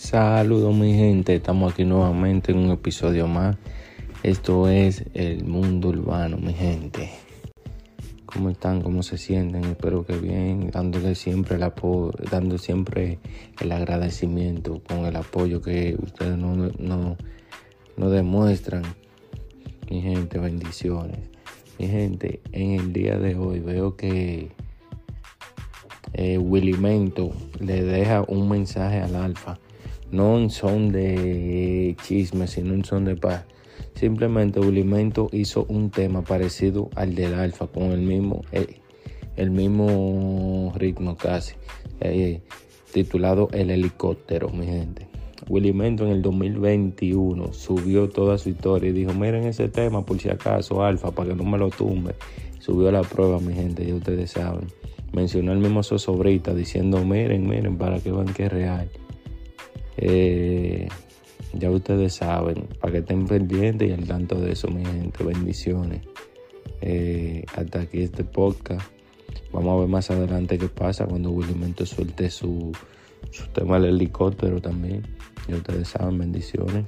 Saludos mi gente, estamos aquí nuevamente en un episodio más. Esto es el mundo urbano, mi gente. ¿Cómo están? ¿Cómo se sienten? Espero que bien, dándole siempre el apoyo, dando siempre el agradecimiento con el apoyo que ustedes no, no, no demuestran. Mi gente, bendiciones. Mi gente, en el día de hoy veo que eh, le deja un mensaje al Alfa no son de chisme, sino en son de paz. Simplemente Ulimento hizo un tema parecido al del Alfa, con el mismo, eh, mismo ritmo casi, eh, titulado El helicóptero, mi gente. Willimento en el 2021 subió toda su historia y dijo, miren ese tema por si acaso, Alfa, para que no me lo tumbe. Subió la prueba, mi gente, ya ustedes saben. Mencionó el mismo Sosobrita diciendo, miren, miren, para que vean que es real. Eh, ya ustedes saben, para que estén pendientes y al tanto de eso, mi gente. Bendiciones. Eh, hasta aquí este podcast. Vamos a ver más adelante qué pasa cuando Willimento suelte su, su tema del helicóptero también. Ya ustedes saben, bendiciones.